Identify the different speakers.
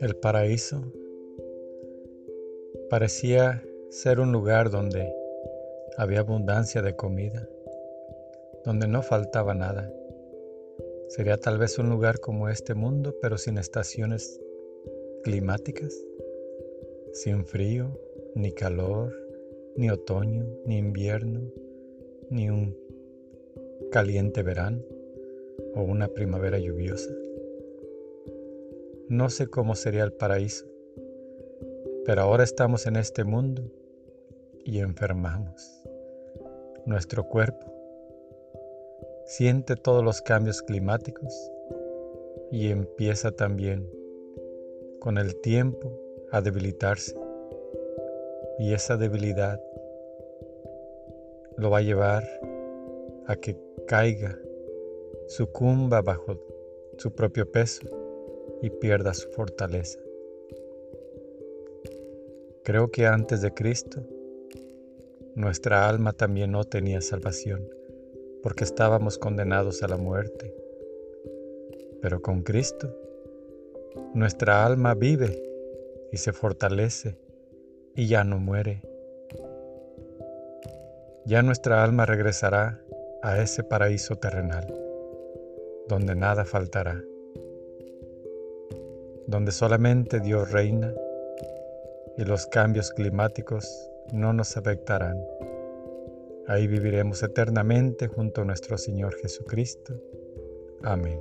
Speaker 1: El paraíso parecía ser un lugar donde había abundancia de comida, donde no faltaba nada. Sería tal vez un lugar como este mundo, pero sin estaciones climáticas, sin frío, ni calor, ni otoño, ni invierno, ni un caliente verano o una primavera lluviosa. No sé cómo sería el paraíso, pero ahora estamos en este mundo y enfermamos. Nuestro cuerpo siente todos los cambios climáticos y empieza también con el tiempo a debilitarse. Y esa debilidad lo va a llevar a que caiga, sucumba bajo su propio peso y pierda su fortaleza. Creo que antes de Cristo, nuestra alma también no tenía salvación, porque estábamos condenados a la muerte. Pero con Cristo, nuestra alma vive y se fortalece y ya no muere. Ya nuestra alma regresará a ese paraíso terrenal, donde nada faltará donde solamente Dios reina y los cambios climáticos no nos afectarán. Ahí viviremos eternamente junto a nuestro Señor Jesucristo. Amén.